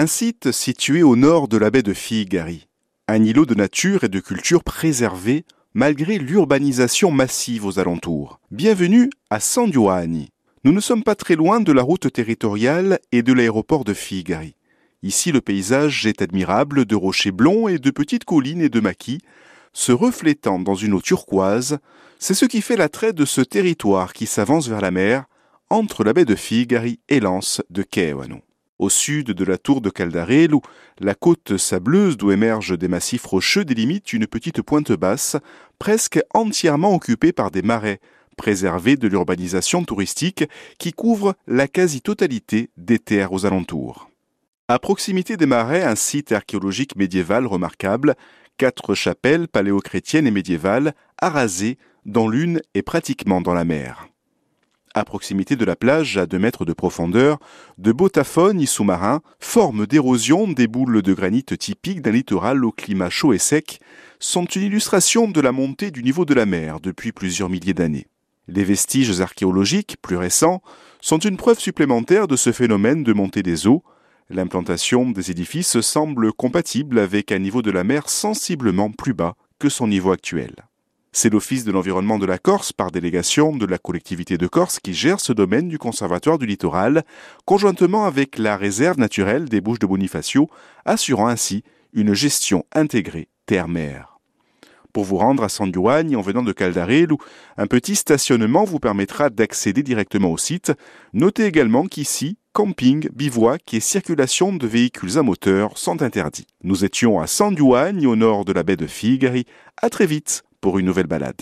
Un site situé au nord de la baie de Figari. Un îlot de nature et de culture préservé malgré l'urbanisation massive aux alentours. Bienvenue à San Giovanni. Nous ne sommes pas très loin de la route territoriale et de l'aéroport de Figari. Ici, le paysage est admirable de rochers blonds et de petites collines et de maquis, se reflétant dans une eau turquoise. C'est ce qui fait l'attrait de ce territoire qui s'avance vers la mer, entre la baie de Figari et l'anse de Keoano. Au sud de la tour de Caldarello, la côte sableuse d'où émergent des massifs rocheux délimite une petite pointe basse, presque entièrement occupée par des marais, préservés de l'urbanisation touristique qui couvre la quasi-totalité des terres aux alentours. À proximité des marais, un site archéologique médiéval remarquable, quatre chapelles paléochrétiennes et médiévales, arasées, dont l'une est pratiquement dans la mer. À proximité de la plage, à deux mètres de profondeur, de beaux sous-marins, formes d'érosion des boules de granit typiques d'un littoral au climat chaud et sec, sont une illustration de la montée du niveau de la mer depuis plusieurs milliers d'années. Les vestiges archéologiques, plus récents, sont une preuve supplémentaire de ce phénomène de montée des eaux, L'implantation des édifices semble compatible avec un niveau de la mer sensiblement plus bas que son niveau actuel. C'est l'Office de l'environnement de la Corse, par délégation de la collectivité de Corse, qui gère ce domaine du Conservatoire du littoral, conjointement avec la réserve naturelle des Bouches de Bonifacio, assurant ainsi une gestion intégrée terre-mer. Pour vous rendre à San Giovanni en venant de Caldarello, un petit stationnement vous permettra d'accéder directement au site. Notez également qu'ici, camping, bivouac et circulation de véhicules à moteur sont interdits. Nous étions à San Giovanni, au nord de la baie de Figari. À très vite une nouvelle balade.